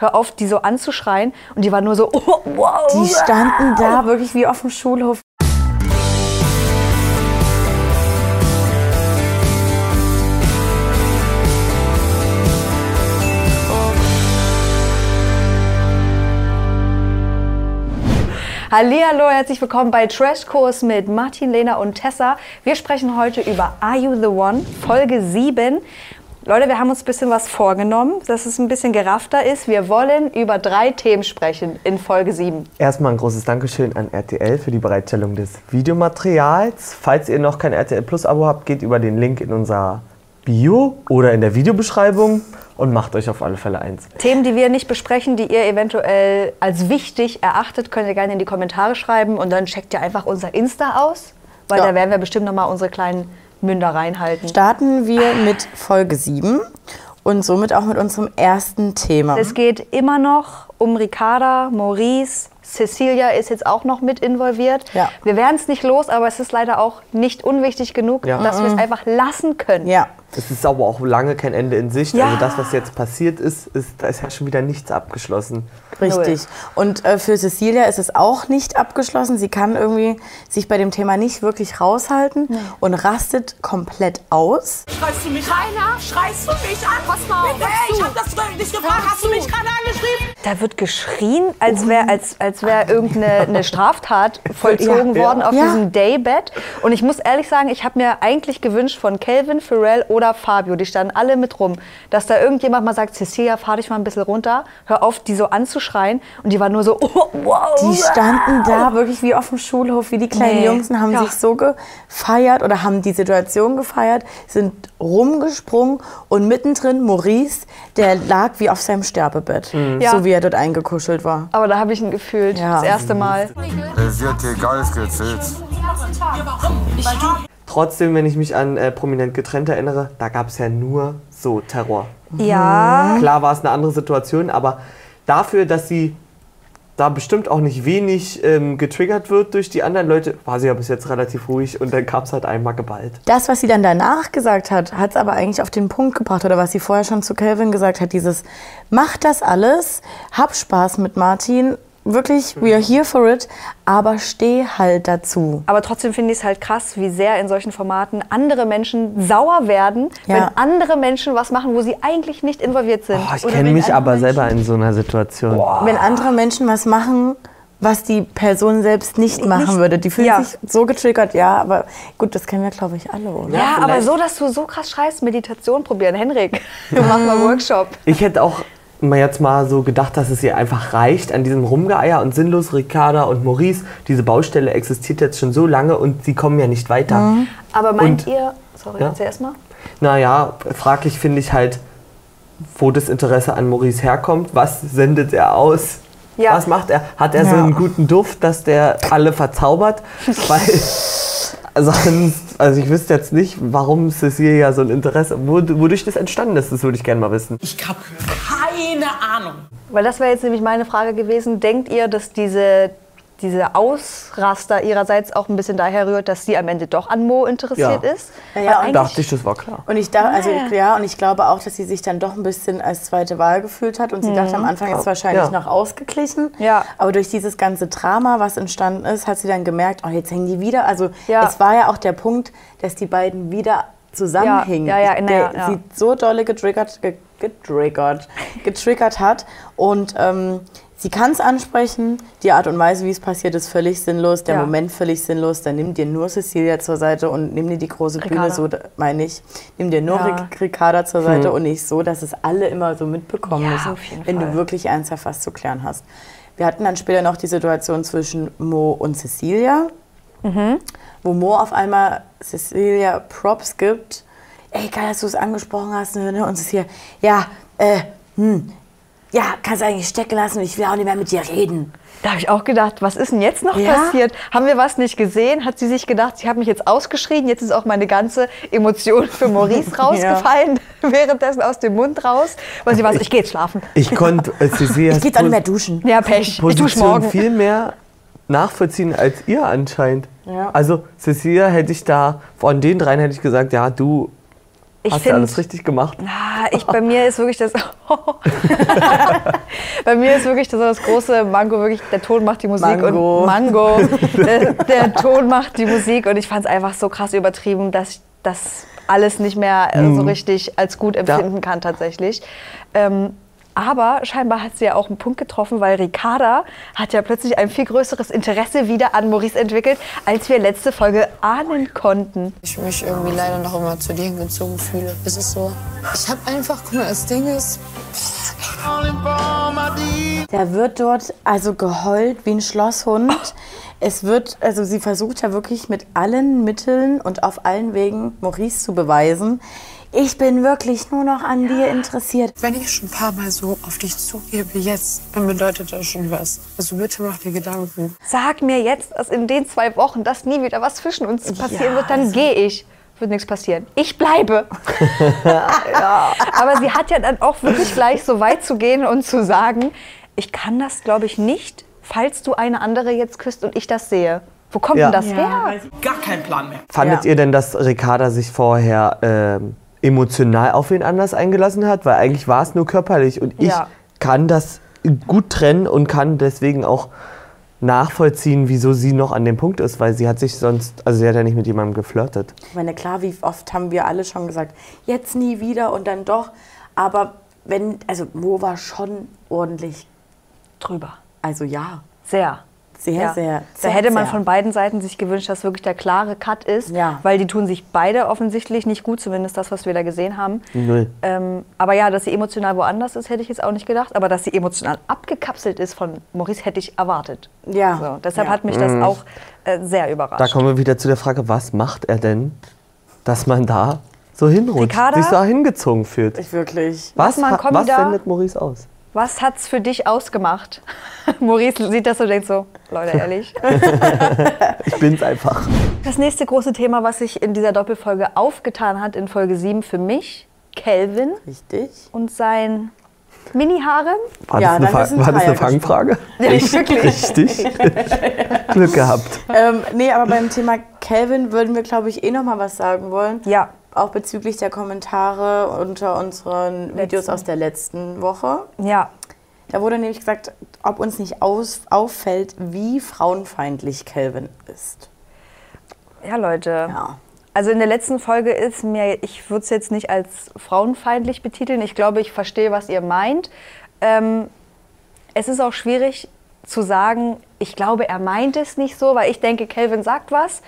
hör auf, die so anzuschreien. Und die war nur so, oh, wow. Die standen da wirklich wie auf dem Schulhof. Hallihallo, herzlich willkommen bei Trashkurs mit Martin, Lena und Tessa. Wir sprechen heute über Are You the One, Folge 7. Leute, wir haben uns ein bisschen was vorgenommen, dass es ein bisschen geraffter ist. Wir wollen über drei Themen sprechen in Folge 7. Erstmal ein großes Dankeschön an RTL für die Bereitstellung des Videomaterials. Falls ihr noch kein RTL Plus Abo habt, geht über den Link in unser Bio oder in der Videobeschreibung und macht euch auf alle Fälle eins. Themen, die wir nicht besprechen, die ihr eventuell als wichtig erachtet, könnt ihr gerne in die Kommentare schreiben und dann checkt ihr einfach unser Insta aus, weil Ja. da werden wir bestimmt nochmal unsere kleinen Münder reinhalten. Starten wir mit Folge 7 und somit auch mit unserem ersten Thema. Es geht immer noch um Ricarda, Maurice, Cecilia ist jetzt auch noch mit involviert. Ja. Wir werden es nicht los, aber es ist leider auch nicht unwichtig genug, Ja. dass wir es einfach lassen können. ja, Es ist aber auch lange kein Ende in Sicht. Ja. Also das, was jetzt passiert ist, ist, da ist ja schon wieder nichts abgeschlossen. richtig. Und äh, für Cecilia ist es auch nicht abgeschlossen. Sie kann irgendwie sich bei dem Thema nicht wirklich raushalten und rastet komplett aus. Schreist du mich Keiner schreist du mich an? Pass mal auf, hey, ich hab das nicht gefragt. Hast du mich gerade angeschrieben? Da wird geschrien, als wäre als, als wär irgendeine eine Straftat vollzogen Ja. worden auf Ja. diesem Daybed. Und ich muss ehrlich sagen, ich habe mir eigentlich gewünscht von Calvin, Pharrell oder Fabio, die standen alle mit rum, dass da irgendjemand mal sagt, Cecilia, fahr dich mal ein bisschen runter, hör auf, die so anzuschreien. Und die war nur so, oh, wow. Die standen da wirklich wie auf dem Schulhof, wie die kleinen Nee. Jungs und haben Ja. sich so gefeiert oder haben die Situation gefeiert, sind rumgesprungen und mittendrin Maurice, der lag wie auf seinem Sterbebett, Ja. so wie er dort eingekuschelt war. Aber da habe ich ihn gefühlt, Ja. das erste Mal. Sie hat dir gar nichts erzählt. Weil du Trotzdem, wenn ich mich an äh, Prominent getrennt erinnere, da gab es ja nur so Terror. Ja, Klar war es eine andere Situation, aber dafür, dass sie da bestimmt auch nicht wenig ähm, getriggert wird durch die anderen Leute, war sie ja bis jetzt relativ ruhig und dann gab es halt einmal geballt. Das, was sie dann danach gesagt hat, hat es aber eigentlich auf den Punkt gebracht oder was sie vorher schon zu Calvin gesagt hat, dieses mach das alles, hab Spaß mit Martin, wirklich, we are here for it, aber steh halt dazu. Aber trotzdem finde ich es halt krass, wie sehr in solchen Formaten andere Menschen sauer werden, Ja. wenn andere Menschen was machen, wo sie eigentlich nicht involviert sind. Oh, ich Oder kenne mich aber Menschen- selber in so einer Situation. Wenn andere Menschen was machen, was die Person selbst nicht machen Nicht- würde, die fühlt ja. sich so getriggert, ja, aber gut, das kennen wir, glaube ich, alle, oder? Ja, aber vielleicht- so, dass du so krass schreist, Meditation probieren. Henrik, wir machen mal Workshop. Ich hätte auch mal jetzt mal so gedacht, dass es ihr einfach reicht an diesem Rumgeeier und sinnlos Ricarda und Maurice. Diese Baustelle existiert jetzt schon so lange und sie kommen ja nicht weiter. Aber meint Und- ihr, sorry, Ja. erzähl erst mal. Naja, fraglich finde ich halt, wo das Interesse an Maurice herkommt. Was sendet er aus? Ja. Was macht er? Hat er so Ja. einen guten Duft, dass der alle verzaubert? Weil sonst, also ich wüsste jetzt nicht, warum Cecilia so ein Interesse, wod- wodurch das entstanden ist, das würde ich gerne mal wissen. Ich hab keine Ahnung. Weil das wäre jetzt nämlich meine Frage gewesen. Denkt ihr, dass diese, diese Ausraster ihrerseits auch ein bisschen daher rührt, dass sie am Ende doch an Mo interessiert Ja. ist? Ja, ja, Dachte ich, das war klar. Und ich dachte, also ja. und ich glaube auch, dass sie sich dann doch ein bisschen als zweite Wahl gefühlt hat und sie dachte am Anfang ist wahrscheinlich Ja. noch ausgeglichen. Ja. Aber durch dieses ganze Drama, was entstanden ist, hat sie dann gemerkt, oh, jetzt hängen die wieder. Also Ja. es war ja auch der Punkt, dass die beiden wieder zusammenhingen. Ja, ja, ja, der ja. sie so dolle getriggert, ge, getriggert, getriggert hat und ähm, Sie kann es ansprechen, die Art und Weise, wie es passiert, ist völlig sinnlos, der Ja. Moment völlig sinnlos. Dann nimm dir nur Cecilia zur Seite und nimm dir die große Bühne, Ricarda. so da- meine ich. Nimm dir nur Ja. Ric- Ricarda zur Seite und nicht so, dass es alle immer so mitbekommen Ja, müssen, wenn Fall. du wirklich ernsthaft was zu klären hast. Wir hatten dann später noch die Situation zwischen Mo und Cecilia, Mhm. wo Mo auf einmal Cecilia Props gibt. Ey, geil, dass du es angesprochen hast. Ne? Und Cecilia, ja, äh, hm, ja, kannst eigentlich stecken lassen. Ich will auch nicht mehr mit dir reden. Da habe ich auch gedacht, was ist denn jetzt noch Ja. passiert? Haben wir was nicht gesehen? Hat sie sich gedacht, sie hat mich jetzt ausgeschrien, jetzt ist auch meine ganze Emotion für Maurice rausgefallen, währenddessen aus dem Mund raus, weil sie war so, ich gehe jetzt schlafen. Ich konnte äh, Cecilias Ich geh jetzt auch nicht mehr duschen. Ja, Pech, ich dusche Position morgen. viel mehr nachvollziehen als ihr anscheinend. Ja. Also Cecilia hätte ich da, von den dreien hätte ich gesagt, ja, du Ich Hast du find- alles richtig gemacht? Ah, ich, bei mir ist wirklich das. bei mir ist wirklich das, das große Mango, wirklich, der Ton macht die Musik Mango. und Mango, der, der Ton macht die Musik und ich fand es einfach so krass übertrieben, dass ich das alles nicht mehr äh, so richtig als gut empfinden kann tatsächlich. Ähm, aber scheinbar hat sie ja auch einen Punkt getroffen, weil Ricarda hat ja plötzlich ein viel größeres Interesse wieder an Maurice entwickelt, als wir letzte Folge ahnen konnten. ich mich irgendwie leider noch immer zu dir hingezogen fühle. Es ist so, ich habe einfach, guck mal, das Ding ist, Da wird dort also geheult wie ein Schlosshund. Es wird, also sie versucht ja wirklich mit allen Mitteln und auf allen Wegen Maurice zu beweisen, ich bin wirklich nur noch an dir interessiert. wenn ich schon ein paar Mal so auf dich zugebe jetzt, dann bedeutet das schon was. Also bitte mach dir Gedanken. Sag mir jetzt, dass in den zwei Wochen, dass nie wieder was zwischen uns passieren Ja, wird, dann also- gehe ich. Wird nichts passieren. Ich bleibe. ja. Aber sie hat ja dann auch wirklich gleich so weit zu gehen und zu sagen, ich kann das, glaube ich, nicht, falls du eine andere jetzt küsst und ich das sehe. Wo kommt Ja. denn das her? Gar kein Plan mehr. Fandet Ja. ihr denn, dass Ricarda sich vorher ähm, emotional auf wen anders eingelassen hat? Weil eigentlich war es nur körperlich und ich Ja. kann das gut trennen und kann deswegen auch nachvollziehen, wieso sie noch an dem Punkt ist, weil sie hat sich sonst, also sie hat ja nicht mit jemandem geflirtet. Ich meine, klar, wie oft haben wir alle schon gesagt, jetzt nie wieder und dann doch. Aber wenn, also Mo war schon ordentlich, Drüber. also ja, Sehr. Sehr, Ja. sehr, Da sehr, hätte man sehr. von beiden Seiten sich gewünscht, dass wirklich der klare Cut ist, Ja. weil die tun sich beide offensichtlich nicht gut, zumindest das, was wir da gesehen haben. Null. Ähm, aber ja, dass sie emotional woanders ist, hätte ich jetzt auch nicht gedacht. Aber dass sie emotional abgekapselt ist von Maurice, hätte ich erwartet. Ja. So, deshalb ja. hat mich das auch äh, sehr überrascht. Da kommen wir wieder zu der Frage, was macht er denn, dass man da so hinrutscht, Ricarda? sich da hingezogen fühlt? Ich wirklich. Was, was da. sendet Maurice aus? Was hat's für dich ausgemacht? Maurice sieht das so und denkt so, Leute, ehrlich. Ich bin's einfach. Das nächste große Thema, was sich in dieser Doppelfolge aufgetan hat, in Folge 7 für mich, Kelvin Richtig. und sein Mini-Harem. War Ja, das eine, war das eine Fangfrage? Nicht wirklich. Richtig. Glück gehabt. Ähm, nee, aber beim Thema Calvin würden wir, glaube ich, eh noch mal was sagen wollen. Ja. Auch bezüglich der Kommentare unter unseren Videos aus der letzten Woche. Ja, Da wurde nämlich gesagt, ob uns nicht aus, auffällt, wie frauenfeindlich Calvin ist. ja, Leute. Ja. Also in der letzten Folge ist mir, ich würde es jetzt nicht als frauenfeindlich betiteln. Ich glaube, ich verstehe, was ihr meint. Ähm, es ist auch schwierig zu sagen, ich glaube, er meint es nicht so, weil ich denke, Kelvin sagt was.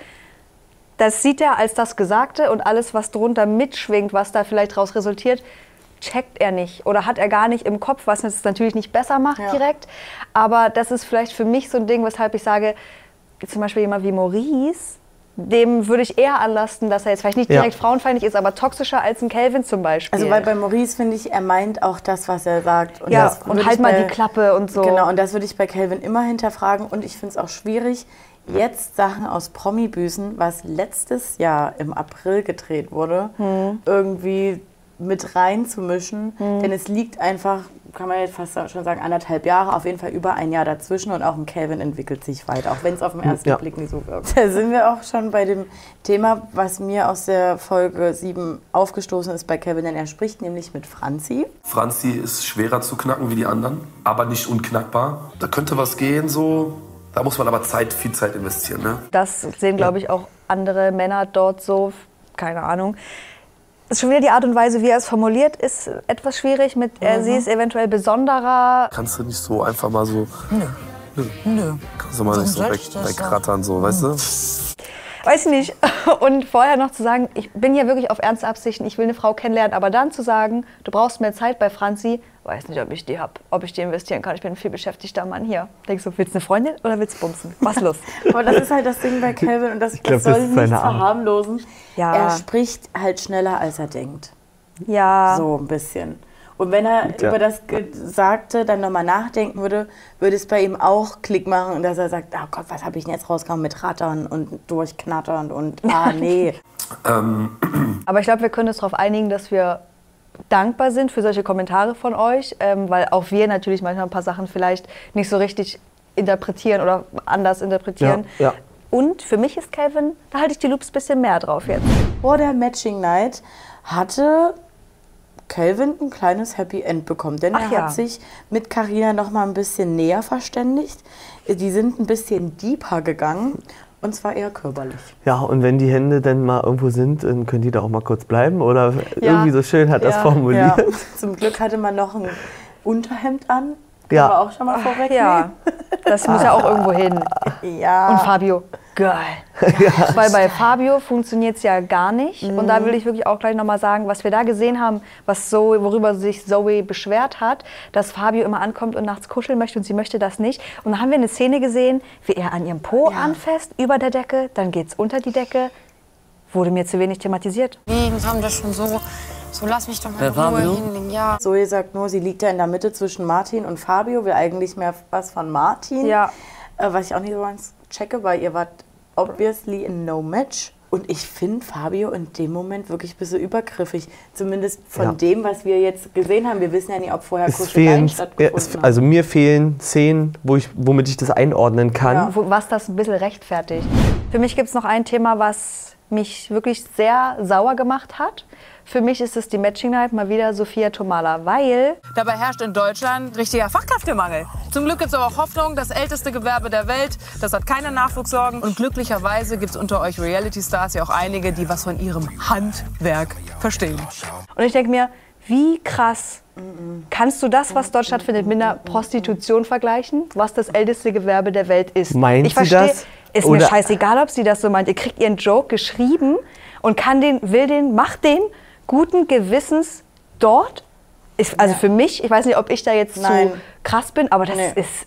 Das sieht er als das Gesagte und alles, was drunter mitschwingt, was da vielleicht daraus resultiert, checkt er nicht oder hat er gar nicht im Kopf, was es natürlich nicht besser macht Ja. direkt. Aber das ist vielleicht für mich so ein Ding, weshalb ich sage, zum Beispiel jemand wie Maurice, dem würde ich eher anlasten, dass er jetzt vielleicht nicht Ja. direkt frauenfeindlich ist, aber toxischer als ein Calvin zum Beispiel. Also weil bei Maurice finde ich, er meint auch das, was er sagt. Und ja, das und halt mal bei- die Klappe und so. Genau, und das würde ich bei Calvin immer hinterfragen. Und ich finde es auch schwierig, jetzt Sachen aus Promi-Büßen, was letztes Jahr im April gedreht wurde, Hm. irgendwie mit reinzumischen. Denn es liegt einfach, kann man jetzt fast schon sagen, anderthalb Jahre, auf jeden Fall über ein Jahr dazwischen. Und auch ein Calvin entwickelt sich weiter, auch wenn es auf den ersten Ja. Blick nicht so wirkt. Da sind wir auch schon bei dem Thema, was mir aus der Folge 7 aufgestoßen ist bei Calvin, denn er spricht nämlich mit Franzi. Franzi ist schwerer zu knacken wie die anderen, aber nicht unknackbar. Da könnte was gehen so. Da muss man aber Zeit, viel Zeit investieren. Ne? Das sehen, glaube ich, auch andere Männer dort so. Keine Ahnung. Ist schon wieder die Art und Weise, wie er es formuliert, ist etwas schwierig. Mit er, sie ist eventuell besonderer. Kannst du nicht so einfach mal so. Nö. Nö. Kannst du mal nicht so wegrattern, so, weißt du? Weiß ich nicht. Und vorher noch zu sagen, ich bin hier wirklich auf ernste Absichten, ich will eine Frau kennenlernen, aber dann zu sagen, du brauchst mehr Zeit bei Franzi, weiß nicht, ob ich die habe, ob ich die investieren kann. Ich bin ein viel beschäftigter Mann hier. Denkst du, willst du eine Freundin oder willst du bumsen? Was los? Aber das ist halt das Ding bei Calvin und das, glaub, das soll das nicht verharmlosen. Ja. Er spricht halt schneller, als er denkt. Ja. So ein bisschen. Und wenn er Ja. über das Gesagte dann nochmal nachdenken würde, würde es bei ihm auch Klick machen dass er sagt, oh Gott, was habe ich denn jetzt rausgekommen mit Rattern und durchknattern und ah nee. Ähm, Aber ich glaube, wir können uns darauf einigen, dass wir dankbar sind für solche Kommentare von euch, ähm, weil auch wir natürlich manchmal ein paar Sachen vielleicht nicht so richtig interpretieren oder anders interpretieren. Ja, ja. Und für mich ist Calvin, da halte ich die Loops ein bisschen mehr drauf jetzt. Vor der Matching Night hatte Calvin ein kleines Happy End bekommen. Denn Ach er ja. hat sich mit Carina noch mal ein bisschen näher verständigt. Die sind ein bisschen deeper gegangen. Und zwar eher körperlich. Ja, und wenn die Hände dann mal irgendwo sind, dann können die da auch mal kurz bleiben. Oder irgendwie so schön hat das Ja, formuliert. Ja. Zum Glück hatte man noch ein Unterhemd an. Ja. wir auch schon mal vorwegnehmen. Ja, das muss ja auch irgendwo hin. Ja. Und Fabio, geil. Weil bei Fabio funktioniert es ja gar nicht. Und da will ich wirklich auch gleich nochmal sagen, was wir da gesehen haben, was Zoe, worüber sich Zoe beschwert hat, dass Fabio immer ankommt und nachts kuscheln möchte und sie möchte das nicht. Und dann haben wir eine Szene gesehen, wie er an ihrem Po anfasst, über der Decke, dann geht es unter die Decke. Wurde mir zu wenig thematisiert. Wir haben das schon so. So, lass mich doch mal in Ruhe hinlegen. Ja. Zoe sagt nur, sie liegt da in der Mitte zwischen Martin und Fabio, will eigentlich mehr was von Martin. Ja. Äh, was ich auch nicht so ganz checke, weil ihr wart obviously in no match. Und ich finde Fabio in dem Moment wirklich ein bisschen übergriffig. Zumindest von Ja. dem, was wir jetzt gesehen haben. Wir wissen ja nicht, ob vorher Kuscheleien ja, stattgefunden es, haben. also mir fehlen Szenen, wo ich, womit ich das einordnen kann. wo- was das ein bisschen rechtfertigt. Für mich gibt es noch ein Thema, was mich wirklich sehr sauer gemacht hat. Für mich ist es die Matching Night mal wieder Sophia Tomala, weil Dabei herrscht in Deutschland richtiger Fachkräftemangel. Zum Glück gibt es aber auch Hoffnung, das älteste Gewerbe der Welt, das hat keine Nachwuchssorgen. Und glücklicherweise gibt es unter euch Reality-Stars ja auch einige, die was von ihrem Handwerk verstehen. und ich denke mir, wie krass kannst du das, was dort stattfindet, mit einer Prostitution vergleichen, was das älteste Gewerbe der Welt ist? Meint ich sie verstehe, das? ist mir Oder- scheißegal, ob sie das so meint. Ihr kriegt ihren Joke geschrieben und kann den, will den, macht den guten Gewissens dort. Ist, also für mich, ich weiß nicht, ob ich da jetzt Nein. zu krass bin, aber das Nee. ist,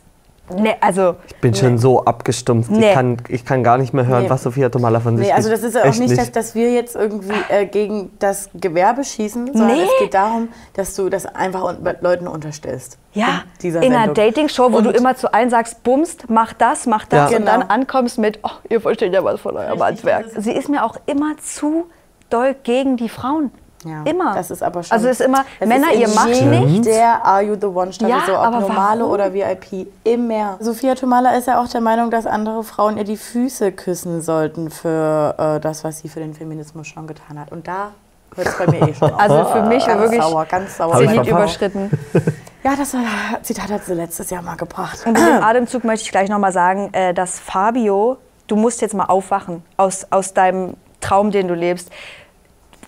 ne, also Ich bin schon so abgestumpft. Nee. Ich, kann, ich kann gar nicht mehr hören, Nee. was Sophia Tomala von sich Nee, also das ist ja auch nicht, Dass, dass wir jetzt irgendwie äh, gegen das Gewerbe schießen, sondern Nee. es geht darum, dass du das einfach un Leuten unterstellst. Ja, in dieser in einer. Dating-Show, wo du Und- immer zu allen sagst, bumst, mach das, mach das Ja. und dann Genau. ankommst mit, oh, ihr versteht ja was von eurem Handwerk. Sie ist mir auch immer zu doll gegen die Frauen. Ja, immer. Das ist aber schon. Also es ist immer, das Männer, ist ihr macht nichts. Der Are You the One Staffel, Ja, so ob aber normale warum? oder VIP, immer. Sophia Tomala ist ja auch der Meinung, dass andere Frauen ihr die Füße küssen sollten für äh, das, was sie für den Feminismus schon getan hat. Und da hört es bei mir eh schon auf. Also für mich war ganz wirklich sauer, ganz sauer. Zenit überschritten. Ja, das war, Zitat hat sie letztes Jahr mal gebracht. Und in dem Atemzug möchte ich gleich nochmal sagen, äh, dass Fabio, du musst jetzt mal aufwachen aus, aus deinem Traum, den du lebst.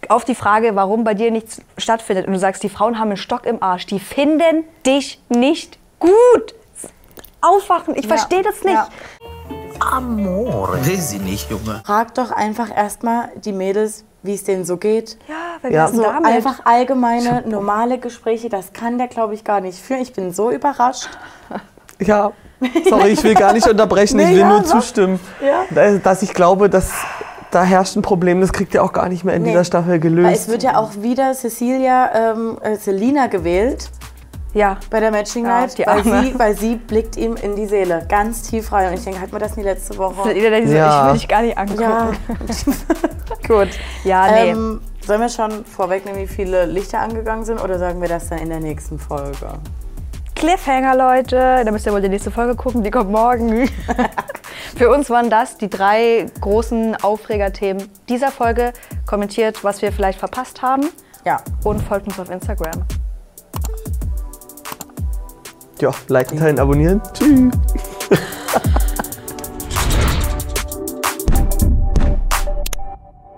Auf die Frage, warum bei dir nichts stattfindet und du sagst, die Frauen haben einen Stock im Arsch, die finden dich nicht gut. Aufwachen, ich verstehe das nicht. Ja. Will sie nicht, Junge. Frag doch einfach erstmal die Mädels, wie es denen so geht. Ja, wer Ja. So damit? einfach allgemeine, normale Gespräche, das kann der, glaube ich, gar nicht führen. Ich bin so überrascht. Ja, sorry, ich will gar nicht unterbrechen, ich Nee, will ja, nur sag. zustimmen. Dass- Dass ich glaube, dass da herrscht ein Problem, das kriegt ihr auch gar nicht mehr in Nee. dieser Staffel Weil gelöst. es wird ja auch wieder Cecilia, ähm, äh, Selina gewählt Ja, bei der Matching Ja, Night, die weil, sie, weil sie blickt ihm in die Seele, ganz tief rein. Und ich denke, hat man das nie letzte Woche? Ja. ich will dich gar nicht angucken. Ja, Gut. Ja, nee. ähm, sollen wir schon vorwegnehmen, wie viele Lichter angegangen sind oder sagen wir das dann in der nächsten Folge? Cliffhanger, Leute. Da müsst ihr wohl die nächste Folge gucken, die kommt morgen. Für uns waren das die drei großen Aufregerthemen dieser Folge. Kommentiert, was wir vielleicht verpasst haben Ja, und folgt uns auf Instagram. Ja, liken, teilen, abonnieren. Tschüss.